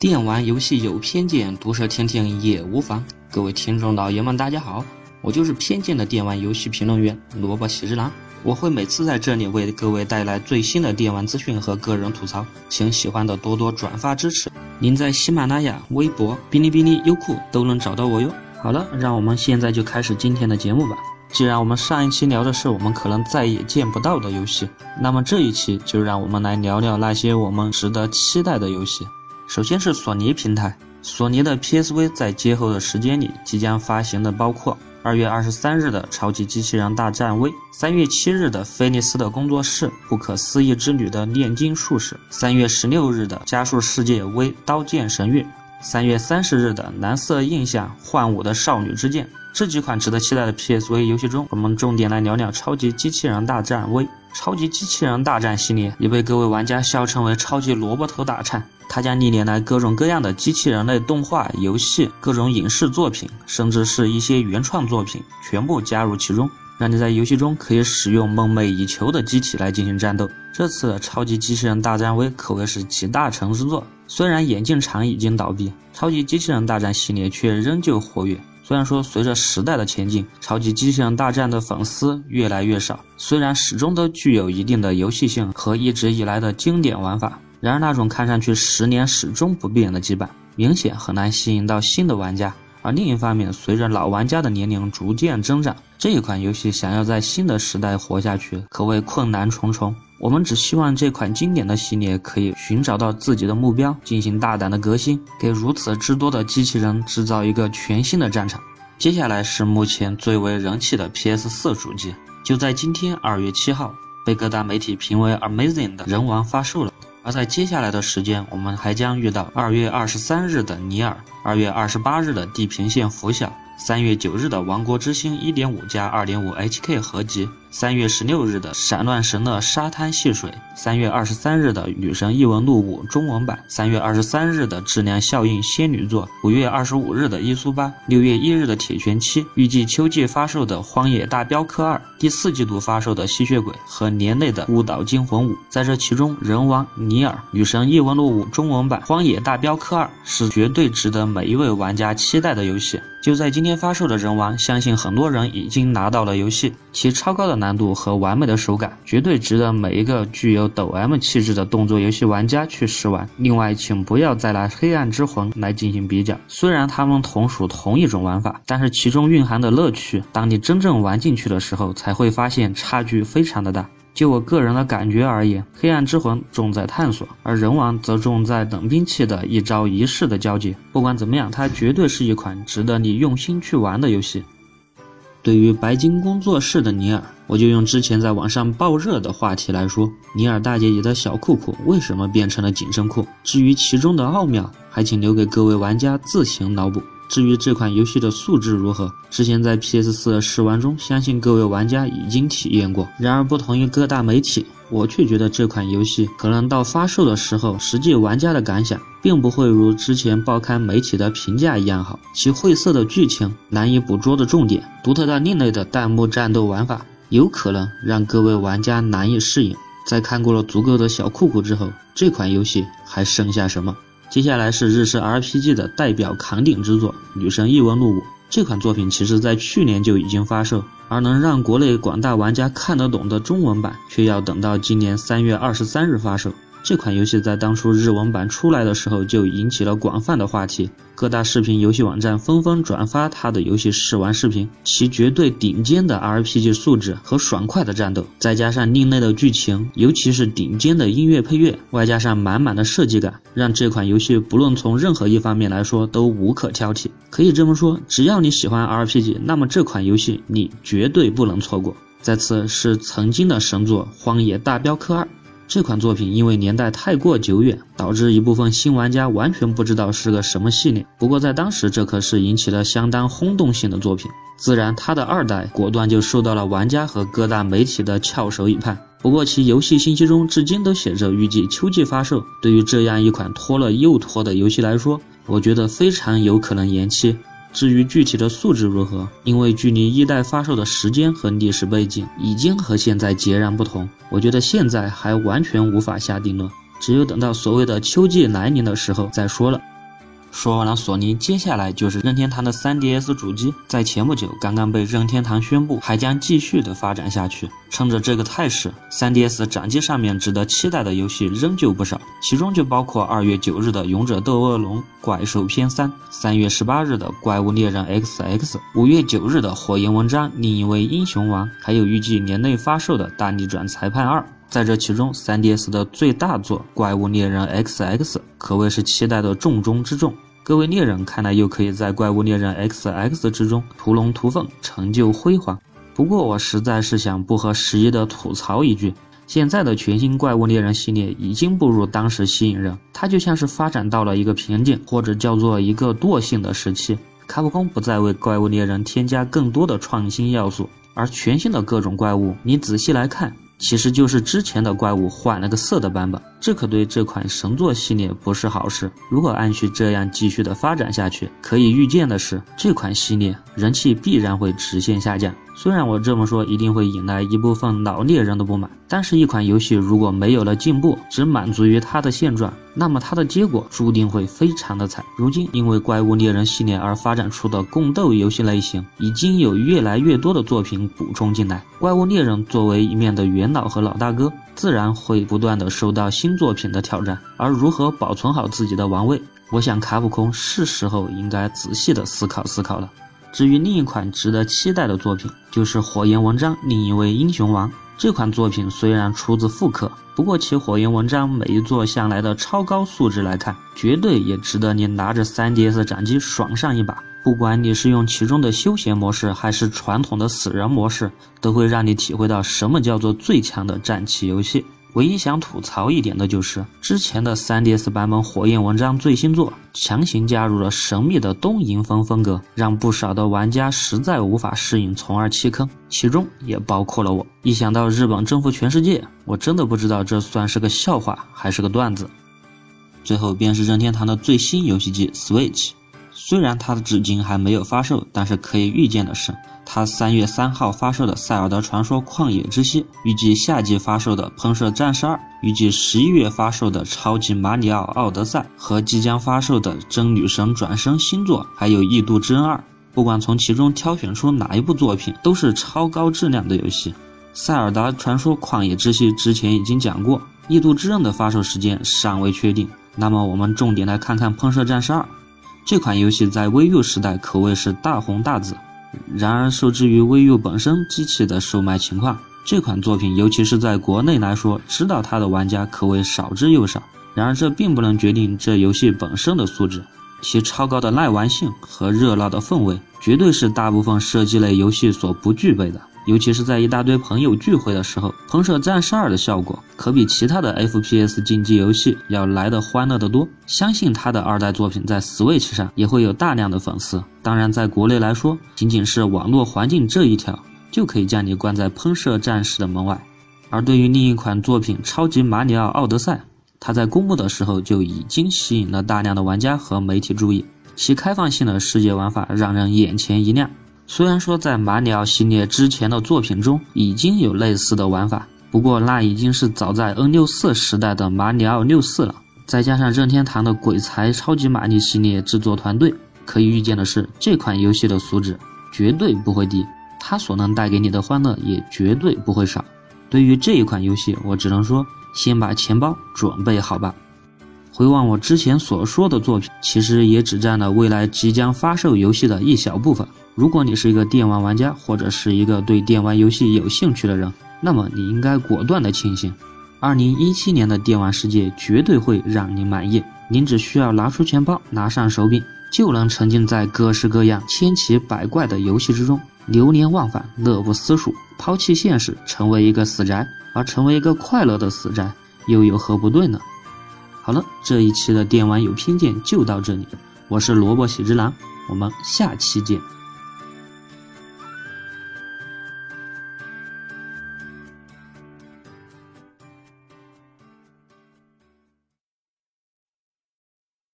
电玩游戏有偏见，毒舌听听也无妨。各位听众老爷们，大家好，我就是偏见的电玩游戏评论员萝卜喜之郎。我会每次在这里为各位带来最新的电玩资讯和个人吐槽，请喜欢的多多转发支持。您在喜马拉雅、微博、哔哩哔哩、优酷都能找到我哟。好了，让我们现在就开始今天的节目吧。既然我们上一期聊的是我们可能再也见不到的游戏，那么这一期就让我们来聊聊那些我们值得期待的游戏。首先是索尼平台，索尼的 PSV 在节后的时间里即将发行的包括二月二十三日的《超级机器人大战 V》，三月七日的菲利斯的工作室《不可思议之旅》的炼金术士，三月十六日的《加速世界 V 刀剑神域》，三月三十日的《蓝色印象幻舞的少女之剑》。这几款值得期待的 PSV 游戏中，我们重点来聊聊《超级机器人大战 V》。超级机器人大战系列也被各位玩家笑称为“超级萝卜头大战”。它将历年来各种各样的机器人类动画、游戏、各种影视作品，甚至是一些原创作品，全部加入其中，让你在游戏中可以使用梦寐以求的机体来进行战斗。这次超级机器人大战 V 可谓是集大成之作。虽然眼镜厂已经倒闭，超级机器人大战系列却仍旧活跃。虽然说随着时代的前进，超级机器人大战的粉丝越来越少，虽然始终都具有一定的游戏性和一直以来的经典玩法。然而，那种看上去十年始终不变的羁绊，明显很难吸引到新的玩家。而另一方面，随着老玩家的年龄逐渐增长，这一款游戏想要在新的时代活下去，可谓困难重重。我们只希望这款经典的系列可以寻找到自己的目标，进行大胆的革新，给如此之多的机器人制造一个全新的战场。接下来是目前最为人气的 PS4 主机，就在今天二月七号，被各大媒体评为 Amazing 的人王发售了。而在接下来的时间，我们还将遇到二月二十三日的尼尔，二月二十八日的地平线拂晓，三月九日的王国之心一点五加二点五 HK 合集。三月十六日的《闪乱神的沙滩戏水》，三月二十三日的《女神异闻录五》中文版，三月二十三日的《质量效应仙女座》，五月二十五日的《伊苏八》，六月一日的《铁拳七》，预计秋季发售的《荒野大镖客二》，第四季度发售的《吸血鬼》和年内的《孤岛惊魂五》。在这其中，《人王》《尼尔》《女神异闻录五》中文版，《荒野大镖客二》是绝对值得每一位玩家期待的游戏。就在今天发售的《人王》，相信很多人已经拿到了游戏，其超高的。难度和完美的手感，绝对值得每一个具有抖 M 气质的动作游戏玩家去试玩。另外，请不要再拿《黑暗之魂》来进行比较，虽然它们同属同一种玩法，但是其中蕴含的乐趣，当你真正玩进去的时候，才会发现差距非常的大。就我个人的感觉而言，《黑暗之魂》重在探索，而《人王》则重在冷兵器的一招一式的交接。不管怎么样，它绝对是一款值得你用心去玩的游戏。对于白金工作室的尼尔，我就用之前在网上爆热的话题来说：尼尔大姐姐的小裤裤为什么变成了紧身裤？至于其中的奥妙，还请留给各位玩家自行脑补。至于这款游戏的素质如何，之前在 PS4 试玩中，相信各位玩家已经体验过。然而，不同于各大媒体。我却觉得这款游戏可能到发售的时候，实际玩家的感想并不会如之前报刊媒体的评价一样好。其晦涩的剧情、难以捕捉的重点、独特的另类的弹幕战斗玩法，有可能让各位玩家难以适应。在看过了足够的小酷酷之后，这款游戏还剩下什么？接下来是日式 RPG 的代表扛鼎之作《女神异闻录五》。这款作品其实在去年就已经发售，而能让国内广大玩家看得懂的中文版，却要等到今年三月二十三日发售。这款游戏在当初日文版出来的时候就引起了广泛的话题，各大视频游戏网站纷纷转发它的游戏试玩视频。其绝对顶尖的 RPG 素质和爽快的战斗，再加上另类的剧情，尤其是顶尖的音乐配乐，外加上满满的设计感，让这款游戏不论从任何一方面来说都无可挑剔。可以这么说，只要你喜欢 RPG，那么这款游戏你绝对不能错过。再次是曾经的神作《荒野大镖客二》。这款作品因为年代太过久远，导致一部分新玩家完全不知道是个什么系列。不过在当时，这可是引起了相当轰动性的作品。自然，它的二代果断就受到了玩家和各大媒体的翘首以盼。不过，其游戏信息中至今都写着预计秋季发售。对于这样一款拖了又拖的游戏来说，我觉得非常有可能延期。至于具体的素质如何，因为距离一代发售的时间和历史背景已经和现在截然不同，我觉得现在还完全无法下定论。只有等到所谓的秋季来临的时候再说了。说完了索尼，接下来就是任天堂的 3DS 主机。在前不久，刚刚被任天堂宣布还将继续的发展下去。趁着这个态势，3DS 掌机上面值得期待的游戏仍旧不少，其中就包括2月9日的《勇者斗恶龙：怪兽篇3》，3月18日的《怪物猎人 XX》，5月9日的《火焰纹章：另一位英雄王》，还有预计年内发售的《大逆转裁判2》。在这其中，3DS 的最大作《怪物猎人 XX》可谓是期待的重中之重。各位猎人看来又可以在《怪物猎人 XX》之中屠龙屠凤，成就辉煌。不过我实在是想不合时宜的吐槽一句：现在的全新《怪物猎人》系列已经不如当时吸引人，它就像是发展到了一个瓶颈，或者叫做一个惰性的时期。卡普空不再为《怪物猎人》添加更多的创新要素，而全新的各种怪物，你仔细来看。其实就是之前的怪物换了个色的版本，这可对这款神作系列不是好事。如果按序这样继续的发展下去，可以预见的是，这款系列人气必然会直线下降。虽然我这么说一定会引来一部分老猎人的不满，但是，一款游戏如果没有了进步，只满足于它的现状，那么它的结果注定会非常的惨。如今，因为怪物猎人系列而发展出的共斗游戏类型，已经有越来越多的作品补充进来。怪物猎人作为一面的元老和老大哥，自然会不断的受到新作品的挑战。而如何保存好自己的王位，我想卡普空是时候应该仔细的思考思考了。至于另一款值得期待的作品，就是《火焰纹章：另一位英雄王》。这款作品虽然出自复刻，不过其《火焰纹章》每一座向来的超高素质来看，绝对也值得你拿着 3DS 掌机爽上一把。不管你是用其中的休闲模式，还是传统的死人模式，都会让你体会到什么叫做最强的战棋游戏。唯一想吐槽一点的就是，之前的 3DS 版本《火焰纹章》最新作强行加入了神秘的东瀛风风格，让不少的玩家实在无法适应，从而弃坑，其中也包括了我。一想到日本征服全世界，我真的不知道这算是个笑话还是个段子。最后便是任天堂的最新游戏机 Switch。虽然它的至今还没有发售，但是可以预见的是，它三月三号发售的《塞尔达传说：旷野之息》，预计夏季发售的《喷射战士二》，预计十一月发售的《超级马里奥奥德赛》和即将发售的《真女神转生》新作，还有《异度之刃二》，不管从其中挑选出哪一部作品，都是超高质量的游戏。《塞尔达传说：旷野之息》之前已经讲过，《异度之刃》的发售时间尚未确定。那么我们重点来看看《喷射战士二》。这款游戏在 VU 时代可谓是大红大紫，然而受制于 VU 本身机器的售卖情况，这款作品尤其是在国内来说，知道它的玩家可谓少之又少。然而这并不能决定这游戏本身的素质，其超高的耐玩性和热闹的氛围，绝对是大部分射击类游戏所不具备的。尤其是在一大堆朋友聚会的时候，《喷射战士二》的效果可比其他的 FPS 竞技游戏要来的欢乐得多。相信他的二代作品在 Switch 上也会有大量的粉丝。当然，在国内来说，仅仅是网络环境这一条就可以将你关在《喷射战士》的门外。而对于另一款作品《超级马里奥奥德赛》，它在公布的时候就已经吸引了大量的玩家和媒体注意，其开放性的世界玩法让人眼前一亮。虽然说在马里奥系列之前的作品中已经有类似的玩法，不过那已经是早在 N64 时代的马里奥64了。再加上任天堂的鬼才超级玛丽系列制作团队，可以预见的是，这款游戏的素质绝对不会低，它所能带给你的欢乐也绝对不会少。对于这一款游戏，我只能说，先把钱包准备好吧。回望我之前所说的作品，其实也只占了未来即将发售游戏的一小部分。如果你是一个电玩玩家，或者是一个对电玩游戏有兴趣的人，那么你应该果断的庆幸，二零一七年的电玩世界绝对会让你满意。您只需要拿出钱包，拿上手柄，就能沉浸在各式各样、千奇百怪的游戏之中，流连忘返，乐不思蜀。抛弃现实，成为一个死宅，而成为一个快乐的死宅，又有何不对呢？好了，这一期的电玩有偏见就到这里，我是萝卜喜之郎，我们下期见。